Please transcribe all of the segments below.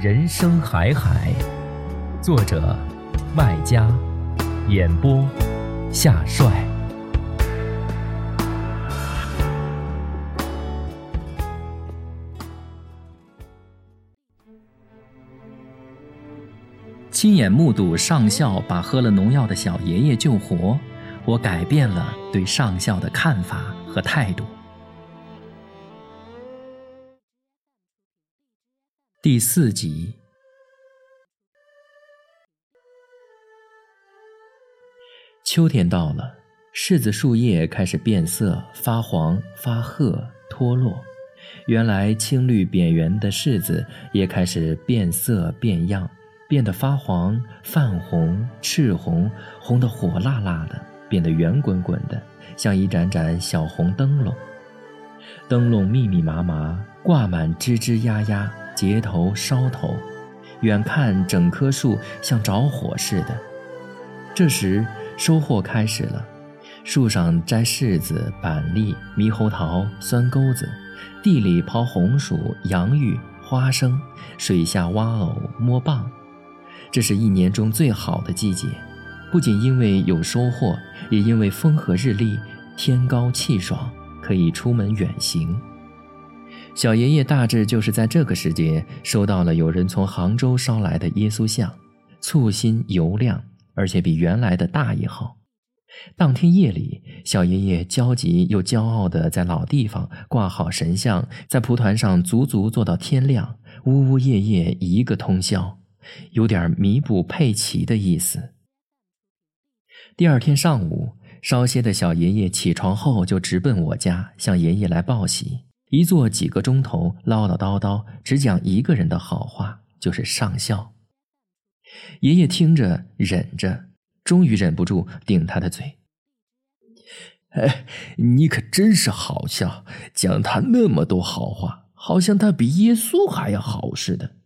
人生海海，作者麦家，演播夏帅。亲眼目睹上校把喝了农药的小爷爷救活，我改变了对上校的看法和态度。第四集，秋天到了，柿子树叶开始变色、发黄、发褐、脱落。原来青绿扁圆的柿子也开始变色变样，变得发黄、泛红、赤红，红得火辣辣的，变得圆滚滚的，像一盏盏小红灯笼。灯笼密密麻麻，挂满枝枝丫丫。结头梢头，远看整棵树像着火似的。这时收获开始了，树上摘柿子、板栗、猕猴桃、酸钩子，地里刨红薯、洋芋、花生，水下挖藕、摸蚌。这是一年中最好的季节，不仅因为有收获，也因为风和日丽，天高气爽，可以出门远行。小爷爷大致就是在这个时节收到了有人从杭州捎来的耶稣像，簇新油亮，而且比原来的大一号。当天夜里，小爷爷焦急又骄傲地在老地方挂好神像，在蒲团上足足坐到天亮，呜呜咽咽一个通宵，有点弥补佩奇的意思。第二天上午，稍歇的小爷爷起床后就直奔我家，向爷爷来报喜。一坐几个钟头，唠唠叨叨，只讲一个人的好话，就是上校。爷爷听着，忍着，终于忍不住顶他的嘴：“哎，你可真是好笑，讲他那么多好话，好像他比耶稣还要好似的。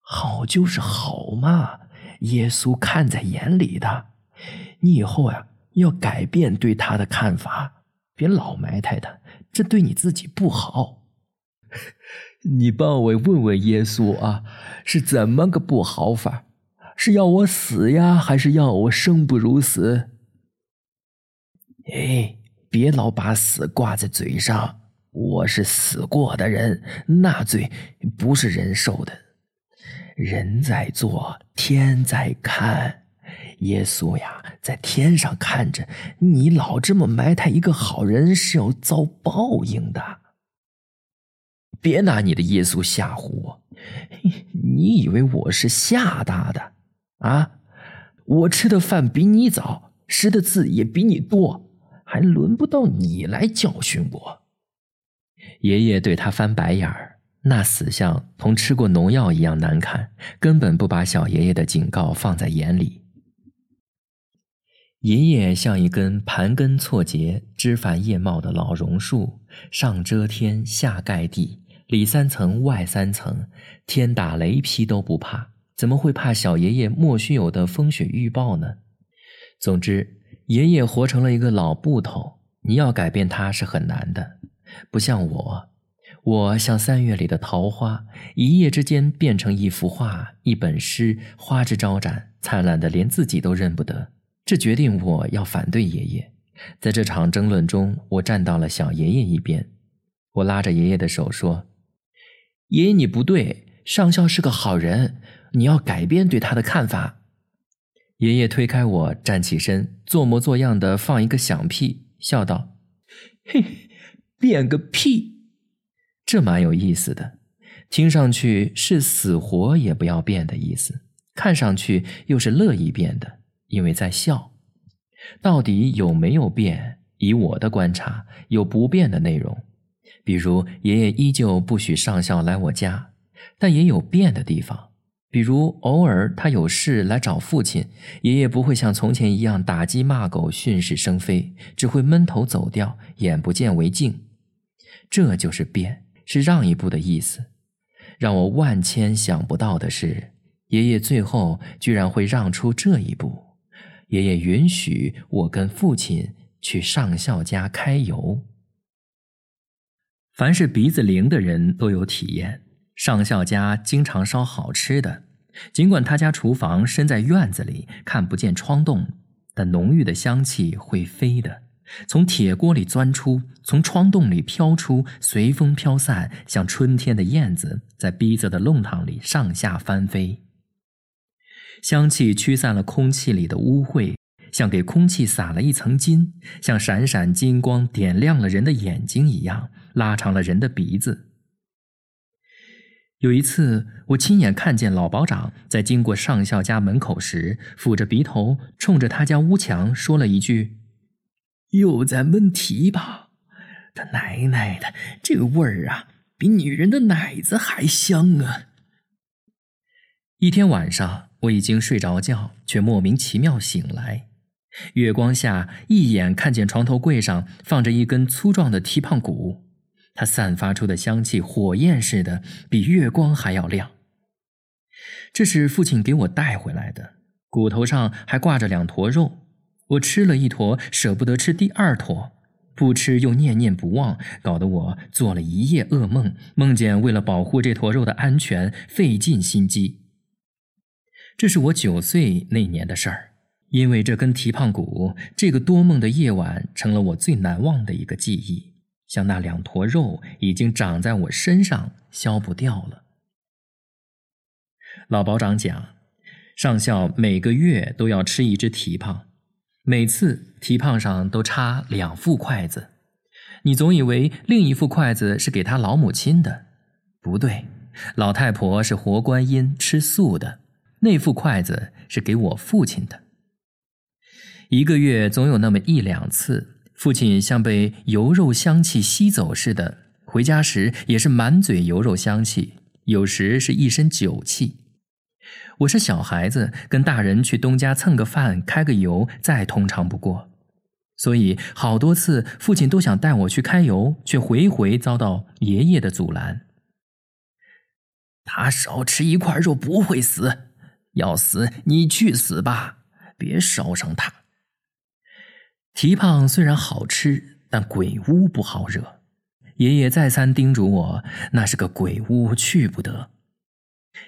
好就是好嘛，耶稣看在眼里的。你以后呀，要改变对他的看法，别老埋汰他。”这对你自己不好，你帮我问问耶稣啊，是怎么个不好法？是要我死呀，还是要我生不如死？哎，别老把死挂在嘴上。我是死过的人，那罪不是人受的。人在做，天在看。耶稣呀，在天上看着你，老这么埋汰一个好人，是要遭报应的。别拿你的耶稣吓唬我，你以为我是吓大的啊？我吃的饭比你早，识的字也比你多，还轮不到你来教训我。爷爷对他翻白眼儿，那死相同吃过农药一样难看，根本不把小爷爷的警告放在眼里。爷爷像一根盘根错节、枝繁叶茂的老榕树，上遮天，下盖地，里三层外三层，天打雷劈都不怕，怎么会怕小爷爷莫须有的风雪预报呢？总之，爷爷活成了一个老布头，你要改变他是很难的。不像我，我像三月里的桃花，一夜之间变成一幅画、一本诗，花枝招展，灿烂的连自己都认不得。这决定我要反对爷爷，在这场争论中，我站到了小爷爷一边。我拉着爷爷的手说：“爷爷，你不对，上校是个好人，你要改变对他的看法。爷爷推开我，站起身，做模作样的放一个响屁，笑道：“嘿，变个屁！这蛮有意思的，听上去是死活也不要变的意思，看上去又是乐意变的，因为在笑。到底有没有变？以我的观察，有不变的内容。”比如，爷爷依旧不许上校来我家，但也有变的地方。比如，偶尔他有事来找父亲，爷爷不会像从前一样打鸡骂狗、训斥生非，只会闷头走掉，眼不见为净。这就是变，是让一步的意思。让我万千想不到的是，爷爷最后居然会让出这一步。爷爷允许我跟父亲去上校家开油。凡是鼻子灵的人都有体验，上校家经常烧好吃的，尽管他家厨房身在院子里，看不见窗洞，但浓郁的香气会飞的，从铁锅里钻出，从窗洞里飘出，随风飘散，像春天的燕子在逼仄的弄堂里上下翻飞。香气驱散了空气里的污秽，像给空气撒了一层金，像闪闪金光点亮了人的眼睛一样。拉长了人的鼻子。有一次，我亲眼看见老保长在经过上校家门口时，抚着鼻头，冲着他家屋墙说了一句：“又在闷蹄吧？他奶奶的，这个味儿啊，比女人的奶子还香啊！”一天晚上，我已经睡着觉，却莫名其妙醒来，月光下一眼看见床头柜上放着一根粗壮的蹄膀骨。它散发出的香气，火焰似的，比月光还要亮。这是父亲给我带回来的，骨头上还挂着两坨肉。我吃了一坨，舍不得吃第二坨，不吃又念念不忘，搞得我做了一夜噩梦，梦见为了保护这坨肉的安全，费尽心机。这是我九岁那年的事儿，因为这根蹄膀骨，这个多梦的夜晚成了我最难忘的一个记忆。像那两坨肉已经长在我身上，消不掉了。老保长讲，上校每个月都要吃一只蹄膀，每次蹄膀上都插两副筷子。你总以为另一副筷子是给他老母亲的，不对，老太婆是活观音，吃素的，那副筷子是给我父亲的。一个月总有那么一两次。父亲像被油肉香气吸走似的，回家时也是满嘴油肉香气，有时是一身酒气。我是小孩子，跟大人去东家蹭个饭、开个油，再通常不过。所以好多次，父亲都想带我去开油，却回回遭到爷爷的阻拦。他少吃一块肉不会死，要死你去死吧，别烧伤他。蹄膀虽然好吃，但鬼屋不好惹。爷爷再三叮嘱我，那是个鬼屋，去不得。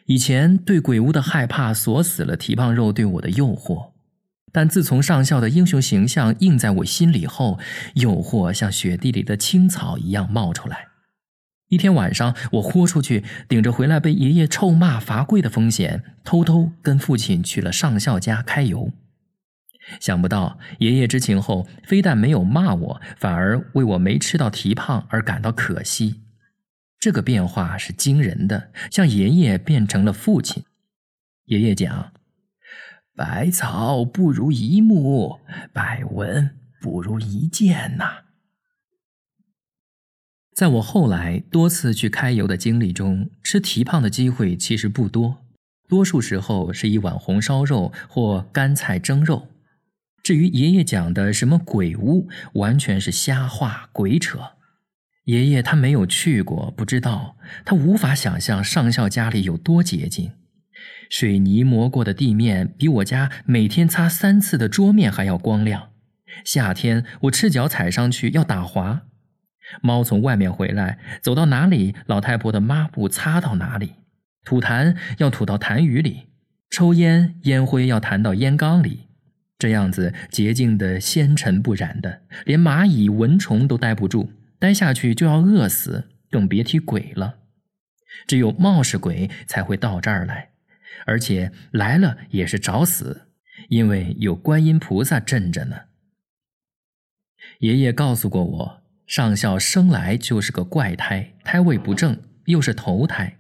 以前对鬼屋的害怕锁死了蹄膀肉对我的诱惑，但自从上校的英雄形象印在我心里后，诱惑像雪地里的青草一样冒出来。一天晚上，我豁出去，顶着回来被爷爷臭骂罚跪的风险，偷偷跟父亲去了上校家开油。想不到爷爷知情后，非但没有骂我，反而为我没吃到蹄膀而感到可惜。这个变化是惊人的，像爷爷变成了父亲。爷爷讲：“百草不如一木，百闻不如一见呐。”在我后来多次去开油的经历中，吃蹄膀的机会其实不多，多数时候是一碗红烧肉或干菜蒸肉。至于爷爷讲的什么鬼屋，完全是瞎话鬼扯。爷爷他没有去过，不知道，他无法想象上校家里有多洁净，水泥磨过的地面比我家每天擦三次的桌面还要光亮。夏天我赤脚踩上去要打滑，猫从外面回来，走到哪里，老太婆的抹布擦到哪里，吐痰要吐到痰盂里，抽烟烟灰要弹到烟缸里。这样子洁净的、纤尘不染的，连蚂蚁、蚊虫都待不住，待下去就要饿死，更别提鬼了。只有冒失鬼才会到这儿来，而且来了也是找死，因为有观音菩萨镇着呢。爷爷告诉过我，上校生来就是个怪胎，胎位不正，又是头胎，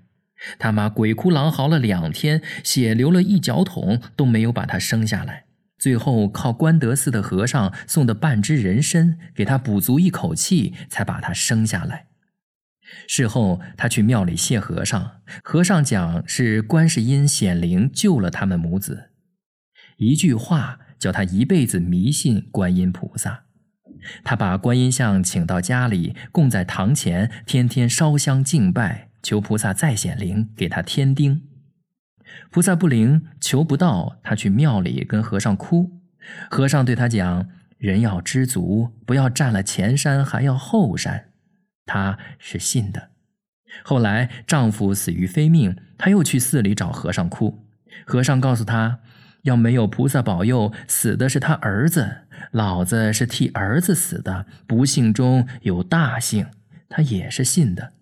他妈鬼哭狼嚎了两天，血流了一脚桶，都没有把他生下来。最后靠关德寺的和尚送的半只人参给他补足一口气，才把他生下来。事后他去庙里谢和尚，和尚讲是观世音显灵救了他们母子，一句话叫他一辈子迷信观音菩萨。他把观音像请到家里，供在堂前，天天烧香敬拜，求菩萨再显灵，给他添丁。菩萨不灵，求不到，他去庙里跟和尚哭。和尚对他讲：“人要知足，不要占了前山还要后山。”他是信的。后来丈夫死于非命，他又去寺里找和尚哭。和尚告诉他：“要没有菩萨保佑，死的是他儿子，老子是替儿子死的。不幸中有大幸。”他也是信的。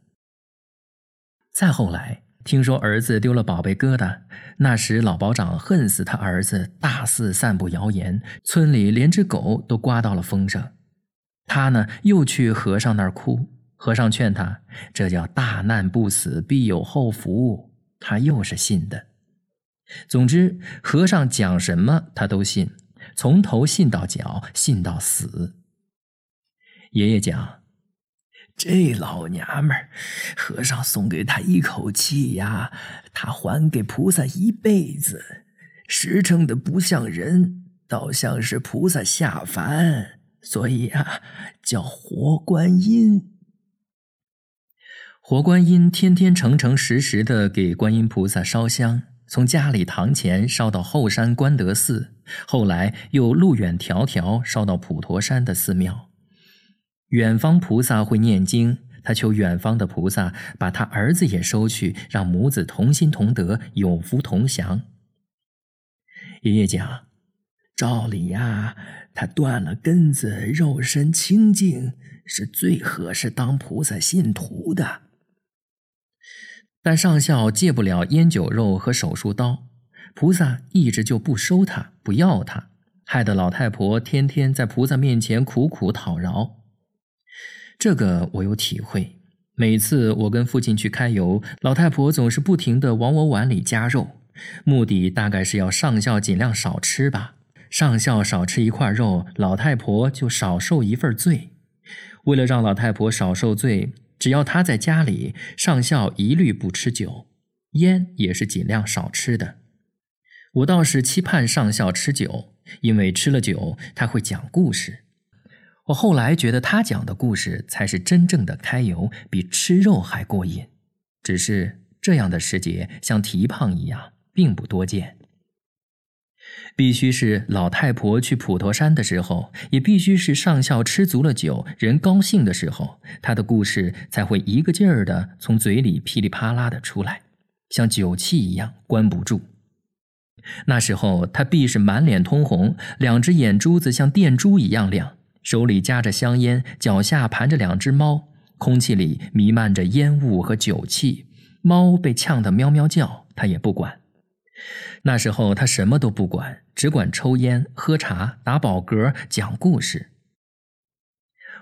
再后来。听说儿子丢了宝贝疙瘩，那时老保长恨死他儿子，大肆散布谣言，村里连只狗都刮到了风声。他呢，又去和尚那儿哭，和尚劝他，这叫大难不死，必有后福。他又是信的。总之，和尚讲什么他都信，从头信到脚，信到死。爷爷讲。这老娘们儿，和尚送给他一口气呀，他还给菩萨一辈子，实诚的不像人，倒像是菩萨下凡，所以啊，叫活观音。活观音天天诚诚实实的给观音菩萨烧香，从家里堂前烧到后山关德寺，后来又路远迢迢烧到普陀山的寺庙。远方菩萨会念经，他求远方的菩萨把他儿子也收去，让母子同心同德，有福同享。爷爷讲，照理呀，他断了根子，肉身清净，是最合适当菩萨信徒的。但上校戒不了烟酒肉和手术刀，菩萨一直就不收他，不要他，害得老太婆天天在菩萨面前苦苦讨饶。这个我有体会。每次我跟父亲去开油，老太婆总是不停地往我碗里加肉，目的大概是要上校尽量少吃吧。上校少吃一块肉，老太婆就少受一份罪。为了让老太婆少受罪，只要他在家里，上校一律不吃酒，烟也是尽量少吃的。我倒是期盼上校吃酒，因为吃了酒他会讲故事。我后来觉得他讲的故事才是真正的开油，比吃肉还过瘾。只是这样的时节像提胖一样，并不多见。必须是老太婆去普陀山的时候，也必须是上校吃足了酒，人高兴的时候，他的故事才会一个劲儿的从嘴里噼里啪啦的出来，像酒气一样关不住。那时候他必是满脸通红，两只眼珠子像电珠一样亮。手里夹着香烟，脚下盘着两只猫，空气里弥漫着烟雾和酒气。猫被呛得喵喵叫，他也不管。那时候他什么都不管，只管抽烟、喝茶、打饱嗝、讲故事。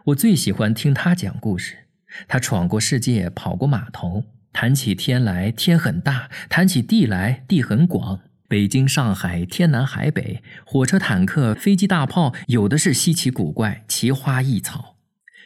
我最喜欢听他讲故事。他闯过世界，跑过码头，谈起天来，天很大；谈起地来，地很广。北京、上海，天南海北，火车、坦克、飞机、大炮，有的是稀奇古怪、奇花异草。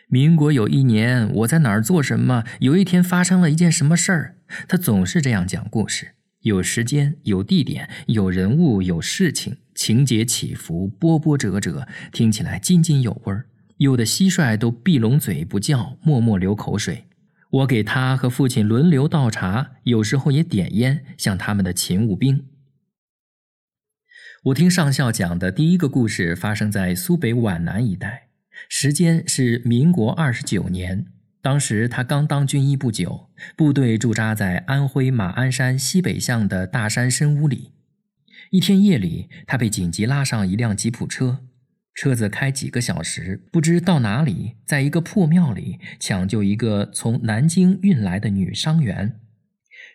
民国有一年，我在哪儿做什么？有一天发生了一件什么事儿？他总是这样讲故事，有时间，有地点，有人物，有事情，情节起伏，波波折折，听起来津津有味儿。有的蟋蟀都闭拢嘴不叫，默默流口水。我给他和父亲轮流倒茶，有时候也点烟，像他们的勤务兵。我听上校讲的第一个故事发生在苏北皖南一带，时间是民国二十九年。当时他刚当军医不久，部队驻扎在安徽马鞍山西北向的大山深屋里。一天夜里，他被紧急拉上一辆吉普车，车子开几个小时，不知到哪里，在一个破庙里抢救一个从南京运来的女伤员。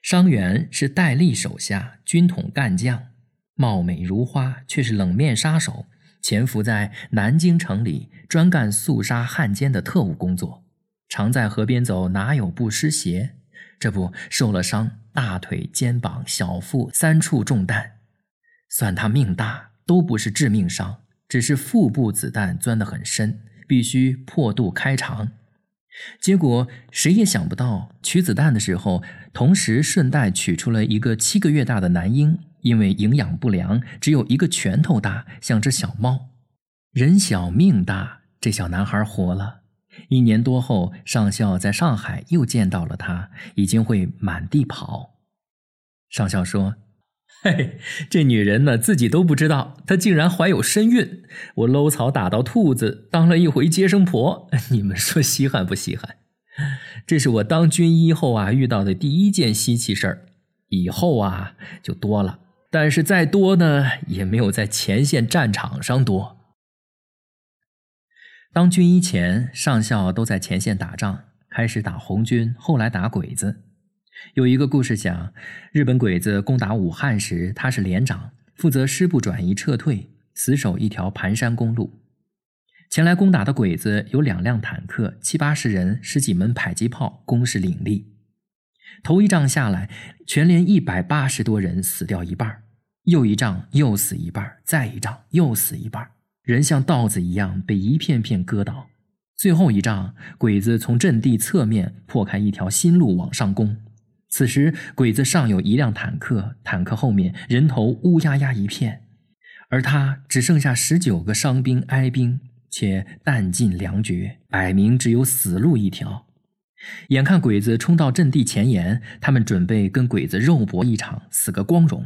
伤员是戴笠手下军统干将，貌美如花，却是冷面杀手，潜伏在南京城里，专干肃杀汉奸的特务工作，常在河边走，哪有不湿鞋？这不受了伤，大腿、肩膀、小腹三处中弹，算他命大，都不是致命伤，只是腹部子弹钻得很深，必须破肚开肠。结果谁也想不到，取子弹的时候，同时顺带取出了一个七个月大的男婴，因为营养不良，只有一个拳头大，像只小猫。人小命大，这小男孩活了。一年多后，上校在上海又见到了他，已经会满地跑。上校说。嘿，这女人呢，自己都不知道，她竟然怀有身孕。我搂草打到兔子，当了一回接生婆，你们说稀罕不稀罕？这是我当军医后啊遇到的第一件稀奇事儿，以后啊就多了，但是再多呢，也没有在前线战场上多。当军医前，上校都在前线打仗，开始打红军，后来打鬼子。有一个故事讲，日本鬼子攻打武汉时，他是连长，负责师部转移撤退，死守一条盘山公路。前来攻打的鬼子有两辆坦克，七八十人，十几门迫击炮，攻势凌厉。头一仗下来，全连一百八十多人死掉一半又一仗又死一半再一仗又死一半人像稻子一样被一片片割倒。最后一仗，鬼子从阵地侧面破开一条新路往上攻。此时，鬼子尚有一辆坦克，坦克后面人头乌压压一片，而他只剩下十九个伤兵哀兵，且弹尽粮绝，摆明只有死路一条。眼看鬼子冲到阵地前沿，他们准备跟鬼子肉搏一场，死个光荣。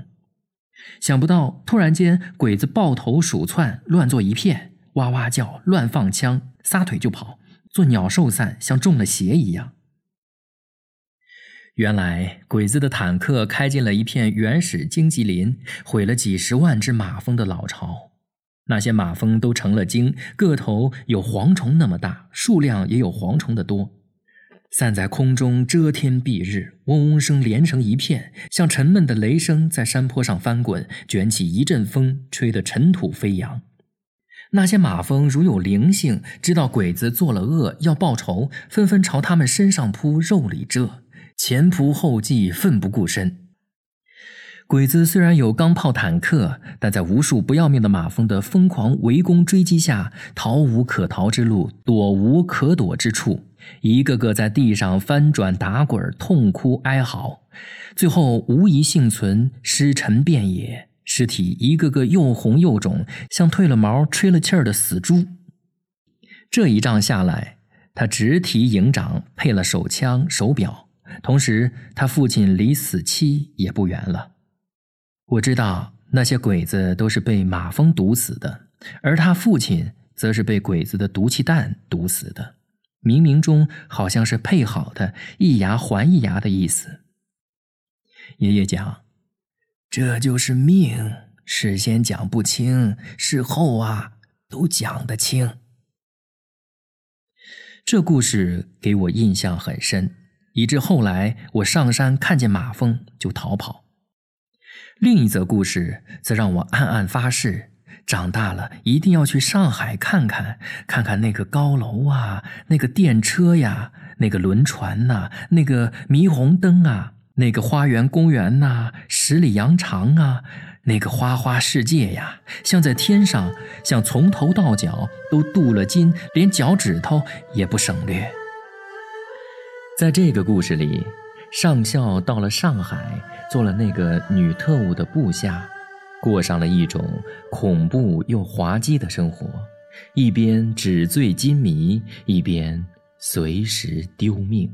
想不到，突然间，鬼子抱头鼠窜，乱作一片，哇哇叫，乱放枪，撒腿就跑，做鸟兽散，像中了邪一样。原来鬼子的坦克开进了一片原始荆棘林，毁了几十万只马蜂的老巢。那些马蜂都成了精，个头有蝗虫那么大，数量也有蝗虫的多，散在空中遮天蔽日，嗡嗡声连成一片，像沉闷的雷声在山坡上翻滚，卷起一阵风，吹得尘土飞扬。那些马蜂如有灵性，知道鬼子做了恶要报仇，纷纷朝他们身上扑，肉里蛰。前仆后继，奋不顾身。鬼子虽然有钢炮、坦克，但在无数不要命的马蜂的疯狂围攻追击下，逃无可逃之路，躲无可躲之处，一个个在地上翻转打滚，痛哭哀嚎，最后无一幸存，尸沉遍野，尸体一个个又红又肿，像褪了毛、吹了气儿的死猪。这一仗下来，他直提营长配了手枪、手表。同时，他父亲离死期也不远了。我知道那些鬼子都是被马蜂毒死的，而他父亲则是被鬼子的毒气弹毒死的。冥冥中好像是配好的，一牙还一牙的意思。爷爷讲：“这就是命，事先讲不清，事后啊都讲得清。”这故事给我印象很深。以致后来我上山看见马蜂就逃跑。另一则故事则让我暗暗发誓，长大了一定要去上海看看，看看那个高楼啊，那个电车呀，那个轮船呐，那个霓虹灯啊，那个花园公园呐，十里洋场啊，那个花花世界呀，像在天上，像从头到脚都镀了金，连脚趾头也不省略。在这个故事里，上校到了上海，做了那个女特务的部下，过上了一种恐怖又滑稽的生活，一边纸醉金迷，一边随时丢命。